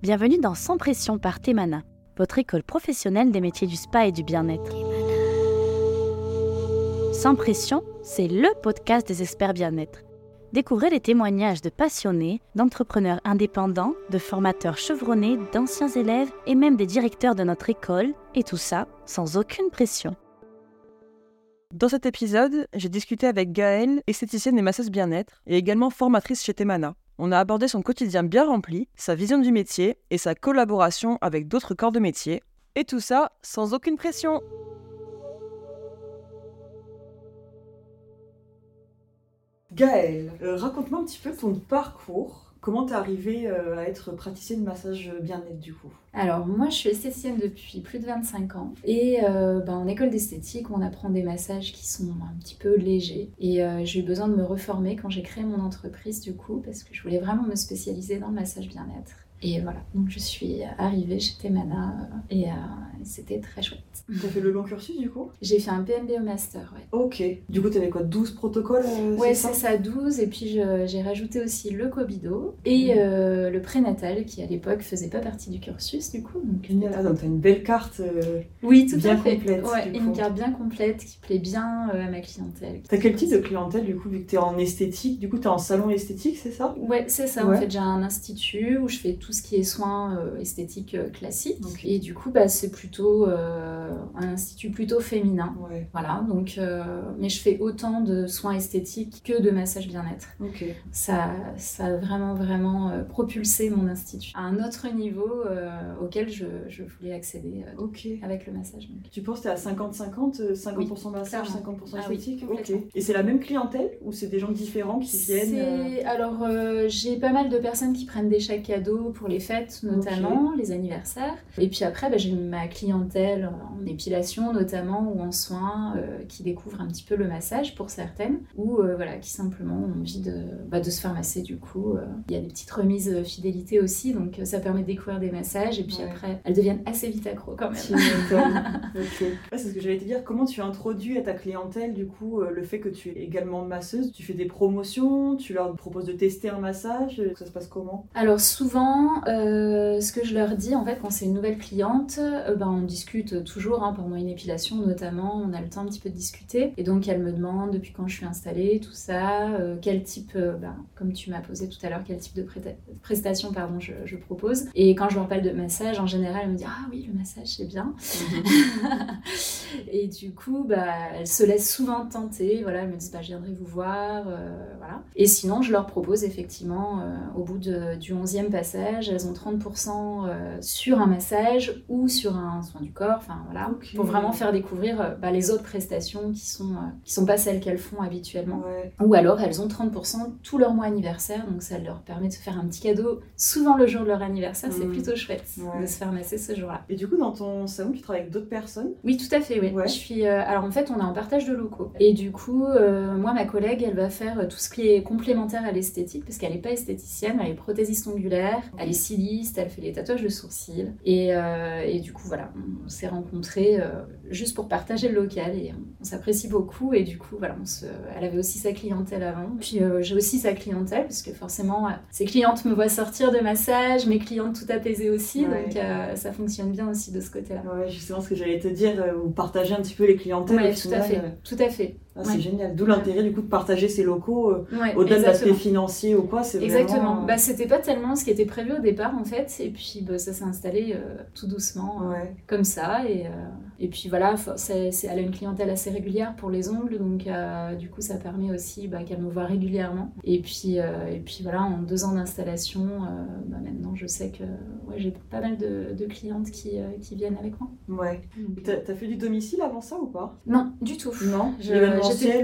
Bienvenue dans Sans Pression par Temana, votre école professionnelle des métiers du spa et du bien-être. Sans Pression, c'est le podcast des experts bien-être. Découvrez les témoignages de passionnés, d'entrepreneurs indépendants, de formateurs chevronnés, d'anciens élèves et même des directeurs de notre école, et tout ça sans aucune pression. Dans cet épisode, j'ai discuté avec Gaëlle, esthéticienne et masseuse bien-être, et également formatrice chez Temana. On a abordé son quotidien bien rempli, sa vision du métier et sa collaboration avec d'autres corps de métier. Et tout ça sans aucune pression. Gaëlle, euh, raconte-moi un petit peu ton parcours. Comment t'es arrivée euh, à être praticienne de massage bien-être du coup? Alors moi je suis esthéticienne depuis plus de 25 ans et ben, en école d'esthétique on apprend des massages qui sont un petit peu légers et euh, j'ai eu besoin de me reformer quand j'ai créé mon entreprise du coup parce que je voulais vraiment me spécialiser dans le massage bien-être. Et voilà, donc je suis arrivée chez Temana et c'était très chouette. T'as fait le long cursus du coup? J'ai fait un PMB au master, ouais. Ok. Du coup, t'avais quoi 12 protocoles Ouais, c'est ça, 12. Et puis j'ai rajouté aussi le Cobido et euh, le prénatal qui à l'époque faisait pas partie du cursus du coup. Donc, ah, donc t'as une belle carte euh, oui, tout bien à fait. complète. Ouais, une carte bien complète qui plaît bien euh, à ma clientèle. T'as quel type de clientèle du coup vu que t'es en esthétique? Du coup, t'es en salon esthétique, c'est ça? Ouais, c'est ça. En fait, j'ai un institut où je fais tout ce qui est soins esthétiques classiques. Et du coup, bah, c'est plutôt un institut plutôt féminin. Voilà, donc, euh, mais je fais autant de soins esthétiques que de massage bien-être. Ça, ça a vraiment, vraiment euh, propulsé mon institut à un autre niveau euh, auquel je, je, voulais accéder avec le massage. Tu penses que tu es à 50-50, 50%, massage, 50% esthétique Et c'est la même clientèle ou c'est des gens différents qui viennent Alors, j'ai pas mal de personnes qui prennent des chèques cadeaux pour les fêtes, notamment les anniversaires. Et puis après, bah, j'ai ma clientèle en épilation notamment ou en soins euh, qui découvrent un petit peu le massage pour certaines ou euh, voilà qui simplement ont envie de, bah, de se faire masser du coup. Euh. Il y a des petites remises fidélité aussi donc ça permet de découvrir des massages et puis après elles deviennent assez vite accro quand même. c'est ce que j'allais te dire. Comment tu introduis à ta clientèle du coup le fait que tu es également masseuse? Tu fais des promotions? Tu leur proposes de tester un massage? Ça se passe comment? Alors souvent ce que je leur dis en fait quand c'est une nouvelle cliente ben, on discute toujours hein, pendant une épilation notamment, on a le temps un petit peu de discuter. Et donc elle me demande depuis quand je suis installée, tout ça, euh, quel type, euh, ben, comme tu m'as posé tout à l'heure, quel type de prestation pardon, je, propose. Et quand je leur parle de massage, en général, elle me dit Ah oui, le massage c'est bien. et du coup, bah, elles se laissent souvent tenter. Voilà, elles me disent bah, Je viendrai vous voir. Euh, voilà. Et sinon, je leur propose effectivement, au bout de, du 11e passage, elles ont 30% sur un massage ou sur un soin du corps. Enfin voilà, pour vraiment faire découvrir euh, bah, les autres prestations qui sont, euh, qui sont pas celles qu'elles font habituellement. Ou alors elles ont 30% tout leur mois anniversaire, donc ça leur permet de se faire un petit cadeau souvent le jour de leur anniversaire, c'est mmh. plutôt chouette de se faire masser ce jour-là. Et du coup, dans ton salon, tu travailles avec d'autres personnes? Oui, tout à fait, oui. Je suis, euh, alors en fait, on est en partage de locaux. Et du coup, moi, ma collègue, elle va faire tout ce qui est complémentaire à l'esthétique, parce qu'elle n'est pas esthéticienne, elle est prothésiste ongulaire, elle est styliste, elle fait les tatouages de sourcils. Et, et du coup, voilà, on s'est rencontrés juste pour partager le local et on, s'apprécie beaucoup. Et du coup voilà on se, elle avait aussi sa clientèle avant. Puis euh, j'ai aussi sa clientèle parce que forcément ses clientes me voient sortir de massage mes clientes tout apaisées aussi. Donc euh, ça fonctionne bien aussi de ce côté là ouais justement ce que j'allais te dire euh, vous partagez un petit peu les clientèles ouais, tout à fait tout à fait ah, c'est génial. D'où l'intérêt du coup de partager ces locaux euh, au-delà de l'aspect financier ou quoi. C'est exactement. Bah, c'était pas tellement ce qui était prévu au départ en fait, et puis bah, ça s'est installé euh, tout doucement euh, comme ça. Et, et puis voilà, c'est, elle a une clientèle assez régulière pour les ongles, donc du coup ça permet aussi bah, qu'elle me voit régulièrement. Et puis et puis voilà, en deux ans d'installation, bah, maintenant je sais que ouais, j'ai pas mal de, de clientes qui, qui, viennent avec moi. Ouais. T'as, as fait du domicile avant ça ou pas? Non, du tout. Non. Je,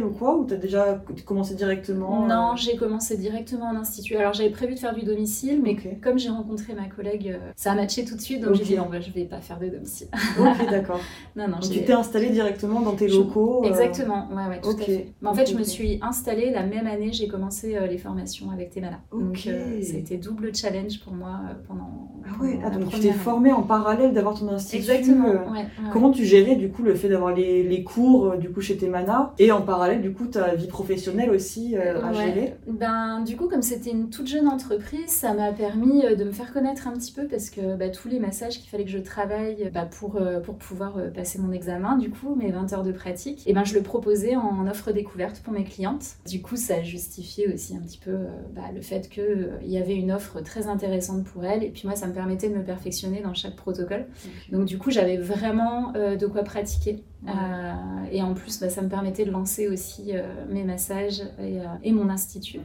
ou quoi Ou t'as déjà commencé directement Non, euh j'ai commencé directement en institut. Alors j'avais prévu de faire du domicile, mais comme j'ai rencontré ma collègue, euh, ça a matché tout de suite, donc j'ai dit non, bah, je vais pas faire de domicile. ok, d'accord. non, non, tu t'es installée directement dans tes locaux euh Exactement, ouais, ouais, tout à fait. Mais en fait, je me suis installée la même année, j'ai commencé les formations avec Temana. Donc ça a été double challenge pour moi pendant ah ouais, ah, donc tu t'es formée en parallèle d'avoir ton institut. Exactement. euh, ouais. Comment tu gérais du coup le fait d'avoir les, les cours euh, du coup chez Temana et en parallèle du coup ta vie professionnelle aussi euh, à Ouais. gérer Ben, du coup, comme c'était une toute jeune entreprise, ça m'a permis euh, de me faire connaître un petit peu parce que bah, tous les massages qu'il fallait que je travaille bah, pour, euh, pour pouvoir euh, passer mon examen, du coup, mes 20 heures de pratique, et ben, je le proposais en offre découverte pour mes clientes. Du coup, ça justifiait aussi un petit peu euh, bah, le fait qu'il y avait une offre très intéressante pour elles. Et puis moi, ça me permettait de me perfectionner dans chaque protocole. Donc du coup, j'avais vraiment de quoi pratiquer. Ouais. Euh, et en plus, bah, ça me permettait de lancer aussi euh, mes massages et, euh, et mon institut.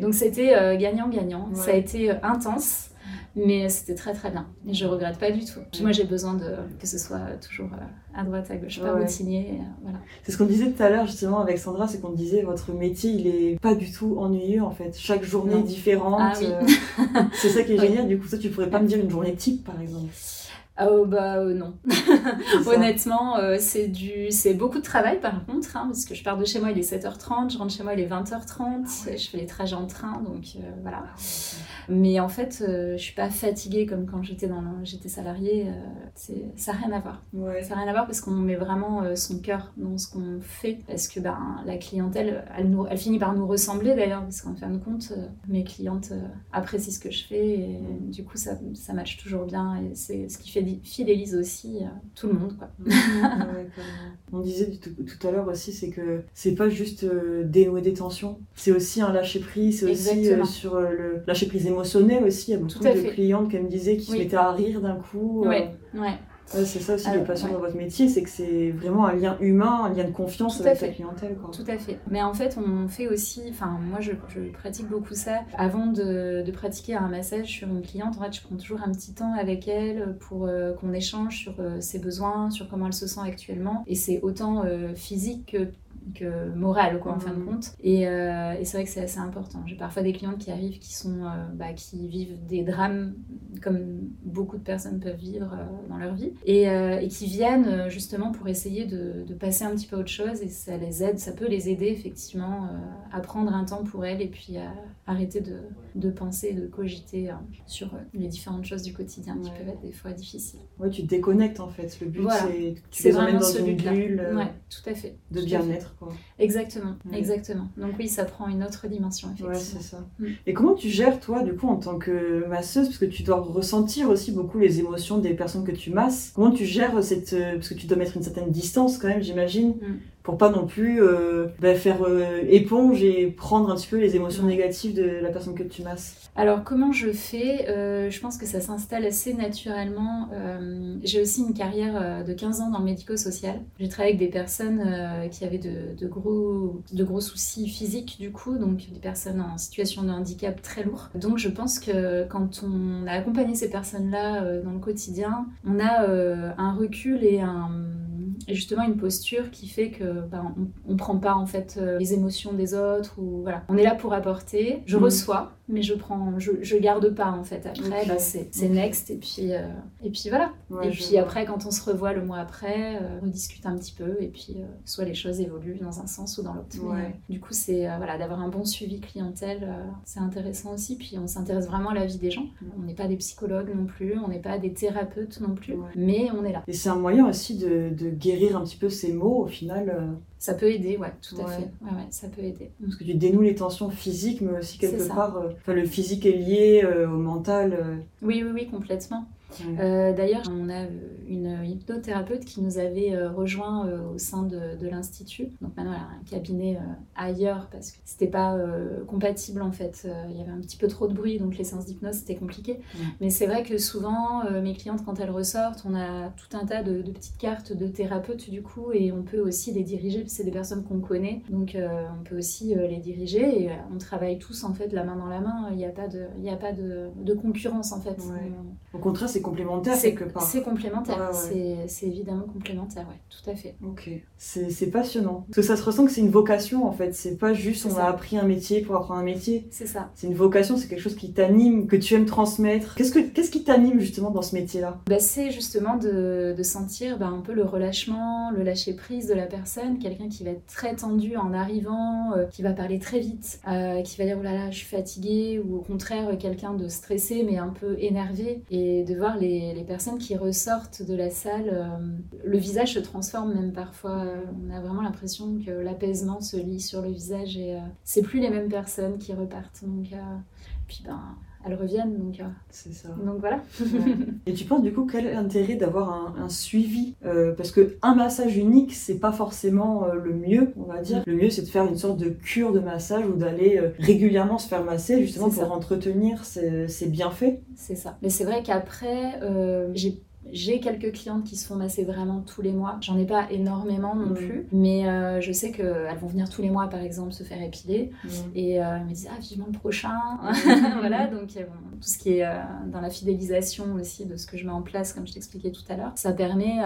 Donc c'était gagnant-gagnant. Ça a été intense, mais c'était très très bien. Et je regrette pas du tout. Moi, j'ai besoin de que ce soit toujours à droite, à gauche, pas routinier. voilà. C'est ce qu'on disait tout à l'heure justement avec Sandra, c'est qu'on disait votre métier il est pas du tout ennuyeux en fait. Chaque journée est différente. Ah oui. c'est ça qui est génial. Du coup, ça tu pourrais pas me dire une journée type par exemple. Ah oh, bah euh, non. C'est ça. Honnêtement, euh, c'est du, c'est beaucoup de travail par contre, hein, parce que je pars de chez moi, il est 7h30, je rentre chez moi, il est 20h30, et je fais les trajets en train, donc euh, voilà. Mais en fait, euh, je suis pas fatiguée comme quand j'étais dans, j'étais salariée. c'est, ça n'a rien à voir. Ouais. Ça n'a rien à voir parce qu'on met vraiment son cœur dans ce qu'on fait, parce que ben la clientèle, elle, nous, elle finit par nous ressembler d'ailleurs, parce qu'en fin de compte, mes clientes apprécient ce que je fais, et du coup ça, ça matche toujours bien, et c'est ce qui fait, fidélise aussi euh, tout le monde, quoi. Ouais. On disait tout, tout à l'heure aussi, c'est que c'est pas juste euh, dénouer des tensions, c'est aussi un lâcher prise, c'est aussi euh, sur le lâcher prise émotionnel aussi. Il y a beaucoup de fait. clientes qui me disaient qui se Oui. mettaient à rire d'un coup. Ouais, ouais. Ouais, c'est ça aussi Ah, le passion ouais. dans votre métier, c'est que c'est vraiment un lien humain, un lien de confiance Tout avec la clientèle. Quoi. Tout à fait. Mais en fait, on fait aussi, enfin, moi je, je pratique beaucoup ça. Avant de, de pratiquer un massage sur une cliente, en fait, je prends toujours un petit temps avec elle pour euh, qu'on échange sur euh, ses besoins, sur comment elle se sent actuellement. Et c'est autant euh, physique que que moral quoi en fin de Mhm. compte et, euh, et c'est vrai que c'est assez important j'ai parfois des clientes qui arrivent qui sont euh, bah, qui vivent des drames comme beaucoup de personnes peuvent vivre euh, dans leur vie et, et qui viennent justement pour essayer de, de passer un petit peu à autre chose et ça les aide ça peut les aider effectivement à prendre un temps pour elles et puis à arrêter de, de penser de cogiter euh, sur les différentes choses du quotidien qui Ouais. peuvent être des fois difficiles Ouais, tu te déconnectes en fait. Le but Voilà. c'est tu les emmènes dans une bulle ouais tout à fait de bien-être. Quoi. Exactement, exactement. Donc oui, ça prend une autre dimension, Ouais, effectivement. c'est ça. Mm. Et comment tu gères, toi, du coup, en tant que masseuse, parce que tu dois ressentir aussi beaucoup les émotions des personnes que tu masses. Comment tu gères cette. euh, Parce que tu dois mettre une certaine distance quand même, j'imagine, Mm. Pour pas non plus euh, bah, faire euh, éponge et prendre un petit peu les émotions négatives de la personne que tu masses. Alors comment je fais Euh, Je pense que ça s'installe assez naturellement. J'ai aussi une carrière de 15 ans dans le médico-social. J'ai travaillé avec des personnes qui avaient de, de gros, de gros soucis physiques du coup, donc des personnes en situation de handicap très lourd. Donc je pense que quand on a accompagné ces personnes-là dans le quotidien, on a un recul et un et justement une posture qui fait que ben, on, on prend pas en fait euh, les émotions des autres ou voilà. On est là pour apporter. Je Mhm. reçois mais je prends je, je garde pas en fait après Ok. bah, c'est next et puis euh, et puis voilà Ouais, et puis vois. après quand on se revoit le mois après euh, on discute un petit peu et puis euh, soit les choses évoluent dans un sens ou dans l'autre Ouais. du coup c'est voilà d'avoir un bon suivi clientèle c'est intéressant aussi puis on s'intéresse vraiment à la vie des gens on n'est pas des psychologues non plus on n'est pas des thérapeutes non plus. Ouais. mais on est là Et c'est un moyen aussi de, de guérir un petit peu ces mots au final. Ça peut aider, ouais, tout à fait. Ouais, ouais, ça peut aider. parce que tu dénoues les tensions physiques, mais aussi quelque part. euh, le physique est lié euh, au mental. euh, Oui, oui, oui, complètement. Euh, D'ailleurs, on a une hypnothérapeute qui nous avait euh, rejoint euh, au sein de, de l'Institut. Donc maintenant, elle a un cabinet euh, ailleurs parce que c'était pas compatible en fait. Il y avait un petit peu trop de bruit, donc les séances d'hypnose c'était compliqué. Mais c'est vrai que souvent, mes clientes, quand elles ressortent, on a tout un tas de, de petites cartes de thérapeutes du coup, et on peut aussi les diriger. C'est des personnes qu'on connaît, donc on peut aussi les diriger. Et on travaille tous en fait la main dans la main. Il n'y a pas de, il y a pas de, de concurrence en fait. Ouais. Au contraire, c'est complémentaire c'est quelque part. c'est complémentaire, Ouais, ouais. c'est- évidemment complémentaire, ouais, tout à fait. Ok, c'est passionnant. Parce que ça se ressent que c'est une vocation en fait. C'est pas juste on ça. a appris un métier pour apprendre un métier. C'est ça. C'est une vocation, c'est quelque chose qui t'anime, que tu aimes transmettre. Qu'est-ce que qu'est-ce qui t'anime justement dans ce métier-là? Bah, c'est justement de, de sentir bah, un peu le relâchement, le lâcher prise de la personne, quelqu'un qui va être très tendu en arrivant, euh, qui va parler très vite, euh, qui va dire oh là là je suis fatiguée, ou au contraire quelqu'un de stressé mais un peu énervé. Et et de voir les, les personnes qui ressortent de la salle. euh, le visage se transforme même parfois. on a vraiment l'impression que l'apaisement se lit sur le visage et euh, c'est plus les mêmes personnes qui repartent. Donc, euh, puis ben, elles reviennent. Donc, C'est ça. donc voilà. Et tu penses du coup quel est l'intérêt d'avoir un, un suivi Euh, Parce que un massage unique, c'est pas forcément euh, le mieux, on va dire. Le mieux, c'est de faire une sorte de cure de massage ou d'aller euh, régulièrement se faire masser, justement pour ça. entretenir ces, ces bienfaits. C'est ça. Mais c'est vrai qu'après, j'ai j'ai quelques clientes qui se font masser vraiment tous les mois. J'en ai pas énormément non Mm. plus, mais euh, je sais qu'elles vont venir tous les mois, par exemple, se faire épiler. Et euh, elles me disent ah vivement le prochain voilà donc euh, bon, tout ce qui est euh, dans la fidélisation aussi de ce que je mets en place comme je t'expliquais tout à l'heure ça permet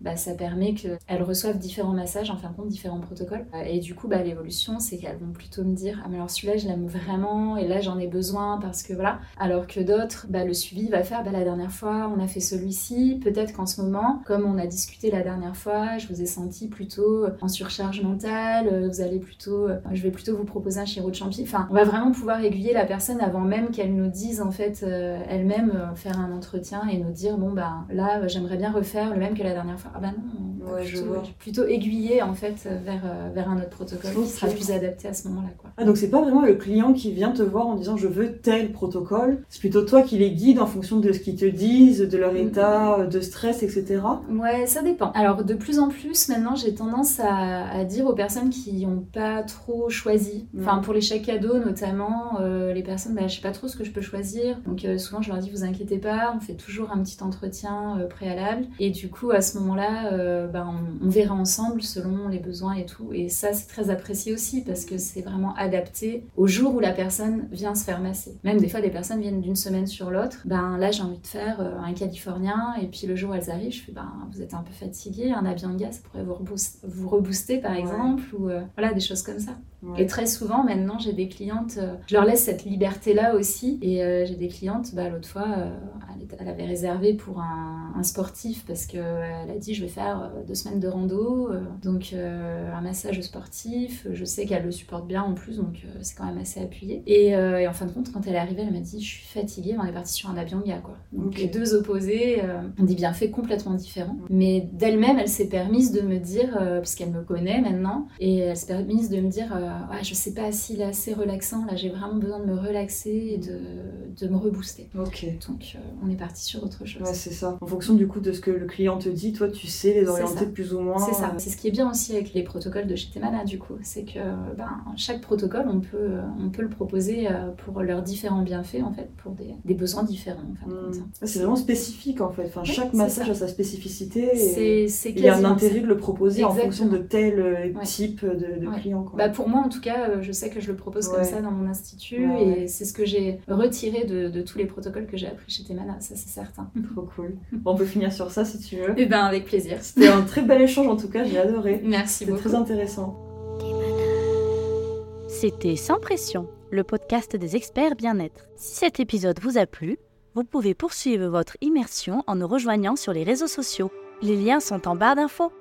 bah, ça permet qu'elles reçoivent différents massages en fin de compte différents protocoles et du coup bah, l'évolution c'est qu'elles vont plutôt me dire ah mais alors celui-là je l'aime vraiment et là j'en ai besoin parce que voilà alors que d'autres bah, le suivi va faire bah, la dernière fois on a fait celui-ci peut-être qu'en ce moment comme on a discuté la dernière fois je vous ai senti plutôt en surcharge mentale euh, vous allez plutôt euh, je vais plutôt vous proposer un chiro de champi enfin on va vraiment pouvoir aiguiller la personne avant même qu'elle nous dise en fait euh, elle-même euh, faire un entretien et nous dire bon bah là j'aimerais bien refaire le même que la dernière fois ah bah non Ouais, je plutôt, vois. plutôt aiguiller en fait vers, vers un autre protocole qui sera plus adapté à ce moment-là quoi Ah, donc c'est pas vraiment le client qui vient te voir en disant je veux tel protocole, c'est plutôt toi qui les guides en fonction de ce qu'ils te disent, de leur Mm. État de stress, etc. Ouais, ça dépend. Alors, de plus en plus, maintenant, j'ai tendance à, à dire aux personnes qui n'ont pas trop choisi. Enfin, pour les chèques cadeaux, notamment, euh, les personnes, bah, je sais pas trop ce que je peux choisir. Donc, euh, souvent, je leur dis, vous inquiétez pas, on fait toujours un petit entretien euh, préalable. Et du coup, à ce moment-là, euh, bah, on, on verra ensemble selon les besoins et tout. Et ça, c'est très apprécié aussi parce que c'est vraiment adapté au jour où la personne vient se faire masser. Même des fois, des personnes viennent d'une semaine sur l'autre. Ben là, j'ai envie de faire euh, un californien. Et puis le jour où elles arrivent, je fais, ben vous êtes un peu fatigué. Un Abianga, ça pourrait vous, reboost- vous rebooster par Ouais. exemple. Ou euh, voilà, des choses comme ça. Ouais. Et très souvent, maintenant, j'ai des clientes, euh, je leur laisse cette liberté-là aussi. Et euh, j'ai des clientes, bah, l'autre fois, euh, elle, avait réservé pour un, un sportif parce qu'elle a dit je vais faire deux semaines de rando, donc un massage sportif. Je sais qu'elle le supporte bien en plus, donc c'est quand même assez appuyé. Et, et en fin de compte, quand elle est arrivée, elle m'a dit je suis fatiguée, on est parti sur un Abianga quoi. Donc les deux opposés, ont des bienfaits complètement différents. Mais d'elle-même, elle s'est permise de me dire, puisqu'elle me connaît maintenant, et elle s'est permise de me dire Ouais, je sais pas s'il est assez relaxant, là j'ai vraiment besoin de me relaxer et de, de me rebooster. Ok. Donc euh, on est parti sur autre chose. Ouais, c'est ça. En fonction du coup de ce que le client te dit, toi tu sais les orienter plus ou moins. C'est ça. euh, C'est ce qui est bien aussi avec les protocoles de chez Temana, du coup. C'est que ben, chaque protocole, on peut, on peut le proposer euh, pour leurs différents bienfaits, en fait, pour des, des besoins différents, hmm. C'est vraiment spécifique en fait. Enfin, Oui, chaque massage ça. a sa spécificité et il y a un intérêt de le proposer en fonction de tel euh, Ouais. type de, de Ouais. client. Quoi. Bah pour moi, en tout cas, euh, je sais que je le propose comme ça dans mon institut et c'est ce que j'ai retiré de, de tous les protocoles que j'ai appris chez Temana, ça c'est certain. Trop cool. Bon, on peut finir sur ça si tu veux. Eh ben avec plaisir. C'était un très bel échange en tout cas, j'ai adoré. Merci C'était beaucoup. très intéressant. C'était Sans Pression, le podcast des experts bien-être. Si cet épisode vous a plu, vous pouvez poursuivre votre immersion en nous rejoignant sur les réseaux sociaux. Les liens sont en barre d'infos.